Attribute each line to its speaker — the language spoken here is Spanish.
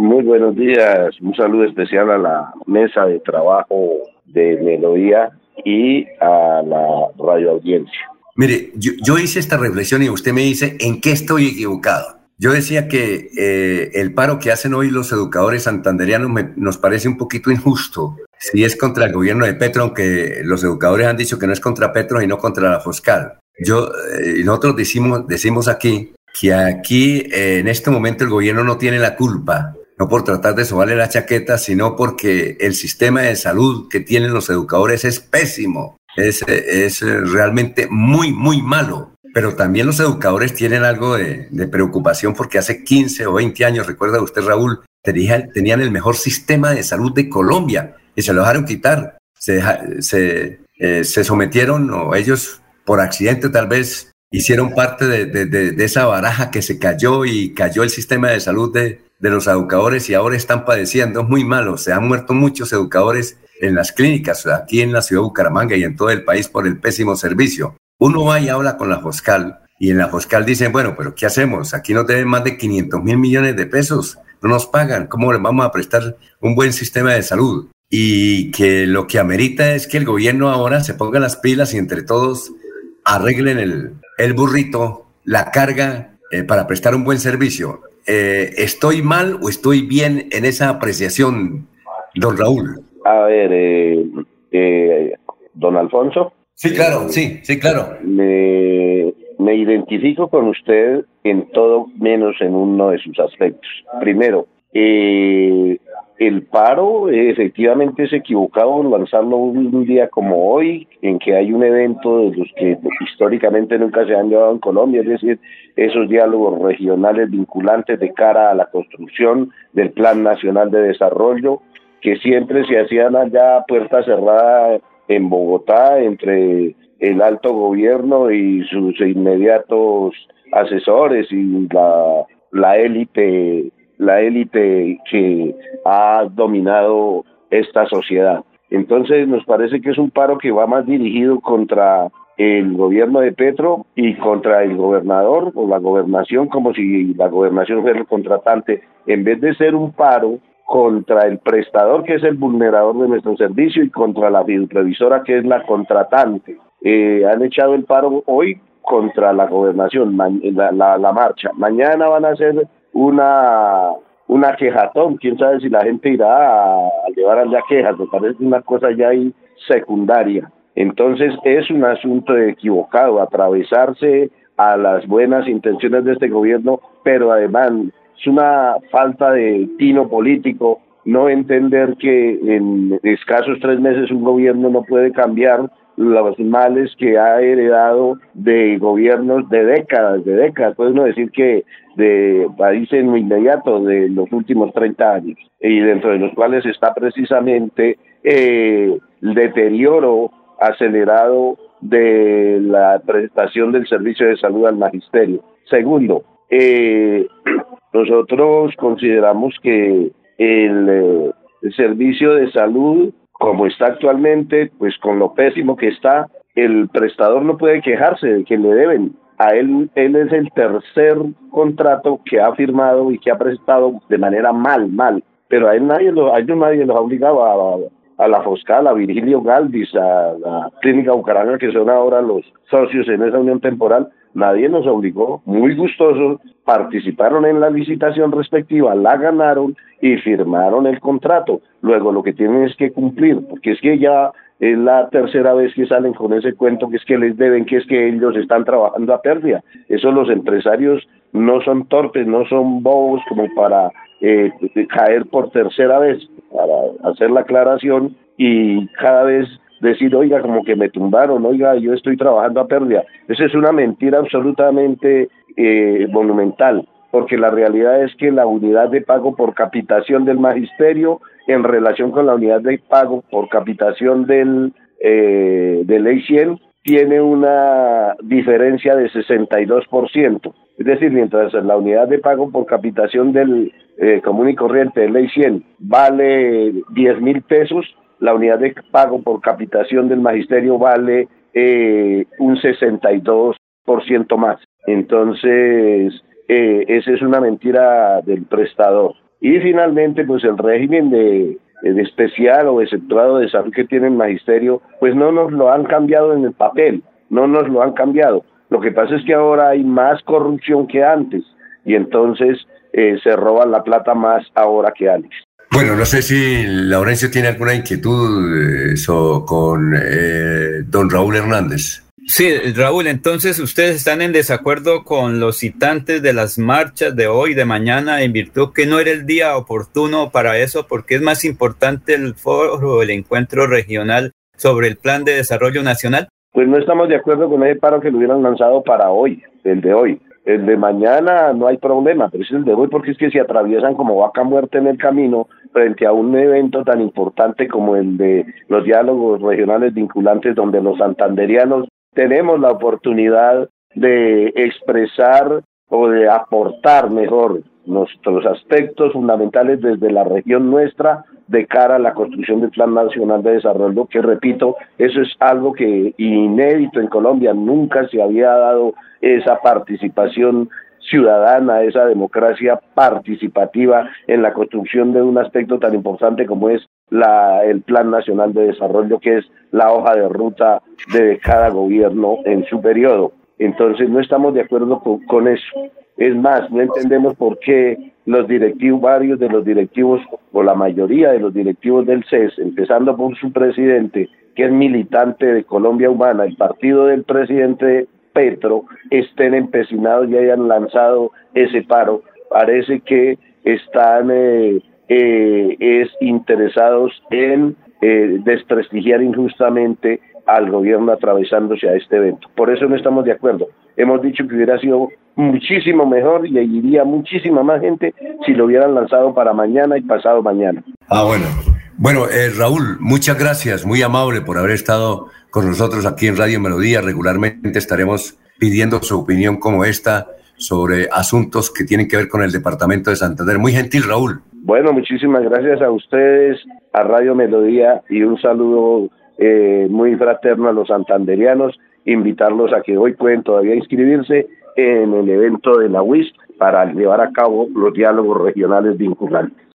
Speaker 1: Muy buenos días. Un saludo especial a la mesa de trabajo de Melodía y a la radio audiencia.
Speaker 2: Mire, yo, hice esta reflexión y usted me dice, ¿en qué estoy equivocado? Yo decía que eh, el paro que hacen hoy los educadores santanderianos nos parece un poquito injusto. Si es contra el gobierno de Petro, aunque los educadores han dicho que no es contra Petro y no contra la Foscal. Yo, eh, nosotros decimos, decimos aquí que aquí eh, en este momento el gobierno no tiene la culpa, no por tratar de sobarle la chaqueta, sino porque el sistema de salud que tienen los educadores es pésimo, es, es realmente muy, muy malo. Pero también los educadores tienen algo de, preocupación porque hace 15 o 20 años, recuerda usted Raúl, tenían el mejor sistema de salud de Colombia y se lo dejaron quitar. Se, se, eh, se sometieron, o ellos por accidente tal vez, hicieron parte de, esa baraja que se cayó y cayó el sistema de salud de, los educadores y ahora están padeciendo. Es muy malo. Se han muerto muchos educadores en las clínicas, aquí en la ciudad de Bucaramanga y en todo el país por el pésimo servicio. Uno va y habla con la Foscal y en la Foscal dicen, bueno, pero ¿qué hacemos? Aquí no deben más de 500 mil millones de pesos, no nos pagan, ¿cómo les vamos a prestar un buen sistema de salud? Y que lo que amerita es que el gobierno ahora se ponga las pilas y entre todos arreglen el, el burrito, la carga eh, para prestar un buen servicio. Eh, ¿Estoy mal o estoy bien en esa apreciación, don Raúl?
Speaker 1: A ver, eh, don Alfonso.
Speaker 2: Sí, claro, sí, sí, claro.
Speaker 1: Me, me identifico con usted en todo menos en uno de sus aspectos. Primero, eh, el paro efectivamente es equivocado lanzarlo un día como hoy, en que hay un evento de los que históricamente nunca se han llevado en Colombia, es decir, esos diálogos regionales vinculantes de cara a la construcción del Plan Nacional de Desarrollo, que siempre se hacían allá puerta cerrada en Bogotá entre el alto gobierno y sus inmediatos asesores y la, la élite la élite que ha dominado esta sociedad. Entonces nos parece que es un paro que va más dirigido contra el gobierno de Petro y contra el gobernador o la gobernación, como si la gobernación fuera el contratante, en vez de ser un paro contra el prestador, que es el vulnerador de nuestro servicio, y contra la previsora, que es la contratante. Eh, han echado el paro hoy contra la gobernación, la, la, la marcha. Mañana van a ser una una quejatón, quién sabe si la gente irá a, llevar allá quejas, me parece una cosa ya ahí secundaria. Entonces es un asunto equivocado, atravesarse a las buenas intenciones de este gobierno, pero además es una falta de tino político no entender que en escasos tres meses un gobierno no puede cambiar los males que ha heredado de gobiernos de décadas, de décadas. Puede decir que de países muy inmediato de los últimos 30 años, y dentro de los cuales está precisamente eh, el deterioro acelerado de la prestación del servicio de salud al magisterio. Segundo, eh, nosotros consideramos que el, eh, el servicio de salud como está actualmente, pues con lo pésimo que está, el prestador no puede quejarse de que le deben. A él, él es el tercer contrato que ha firmado y que ha prestado de manera mal, mal. Pero a él nadie, lo, a ellos nadie los ha obligado a, a la Foscal, a Virgilio Galvis, a la Clínica Bucaramanga, que son ahora los socios en esa unión temporal, nadie nos obligó, muy gustosos, participaron en la licitación respectiva, la ganaron y firmaron el contrato. Luego lo que tienen es que cumplir, porque es que ya es la tercera vez que salen con ese cuento que es que les deben, que es que ellos están trabajando a pérdida. Eso los empresarios no son torpes, no son bobos como para eh, caer por tercera vez, para hacer la aclaración y cada vez decir, oiga, como que me tumbaron, oiga, yo estoy trabajando a pérdida. Esa es una mentira absolutamente eh, monumental, porque la realidad es que la unidad de pago por capitación del magisterio en relación con la unidad de pago por capitación del, eh, de ley 100 tiene una diferencia de 62%. Es decir, mientras la unidad de pago por capitación del eh, común y corriente de ley 100 vale 10 mil pesos, la unidad de pago por capitación del magisterio vale eh, un 62% más. Entonces, eh, esa es una mentira del prestador. Y finalmente, pues el régimen de, de especial o exceptuado de salud que tiene el magisterio, pues no nos lo han cambiado en el papel, no nos lo han cambiado. Lo que pasa es que ahora hay más corrupción que antes y entonces eh, se roban la plata más ahora que antes.
Speaker 2: Bueno, no sé si Laurencio tiene alguna inquietud eso, con eh, don Raúl Hernández.
Speaker 3: Sí, Raúl, entonces ustedes están en desacuerdo con los citantes de las marchas de hoy, de mañana, en virtud que no era el día oportuno para eso, porque es más importante el foro, el encuentro regional sobre el plan de desarrollo nacional.
Speaker 1: Pues no estamos de acuerdo con ese paro que lo hubieran lanzado para hoy, el de hoy. El de mañana no hay problema, pero es el de hoy porque es que se atraviesan como vaca muerta en el camino frente a un evento tan importante como el de los diálogos regionales vinculantes donde los santanderianos tenemos la oportunidad de expresar o de aportar mejor nuestros aspectos fundamentales desde la región nuestra de cara a la construcción del Plan Nacional de Desarrollo, que repito, eso es algo que inédito en Colombia, nunca se había dado esa participación ciudadana, esa democracia participativa en la construcción de un aspecto tan importante como es la, el Plan Nacional de Desarrollo, que es la hoja de ruta de cada gobierno en su periodo. Entonces no estamos de acuerdo con, eso. Es más, no entendemos por qué los directivos, varios de los directivos, o la mayoría de los directivos del CES, empezando por su presidente, que es militante de Colombia Humana, el partido del presidente Petro, estén empecinados y hayan lanzado ese paro. Parece que están eh, eh, es interesados en eh, desprestigiar injustamente al gobierno atravesándose a este evento. Por eso no estamos de acuerdo. Hemos dicho que hubiera sido muchísimo mejor y iría muchísima más gente si lo hubieran lanzado para mañana y pasado mañana.
Speaker 2: Ah, bueno. Bueno, eh, Raúl, muchas gracias, muy amable por haber estado con nosotros aquí en Radio Melodía. Regularmente estaremos pidiendo su opinión como esta sobre asuntos que tienen que ver con el Departamento de Santander. Muy gentil, Raúl.
Speaker 1: Bueno, muchísimas gracias a ustedes, a Radio Melodía y un saludo eh, muy fraterno a los santanderianos, invitarlos a que hoy pueden todavía inscribirse en el evento de la UIS para llevar a cabo los diálogos regionales vinculantes.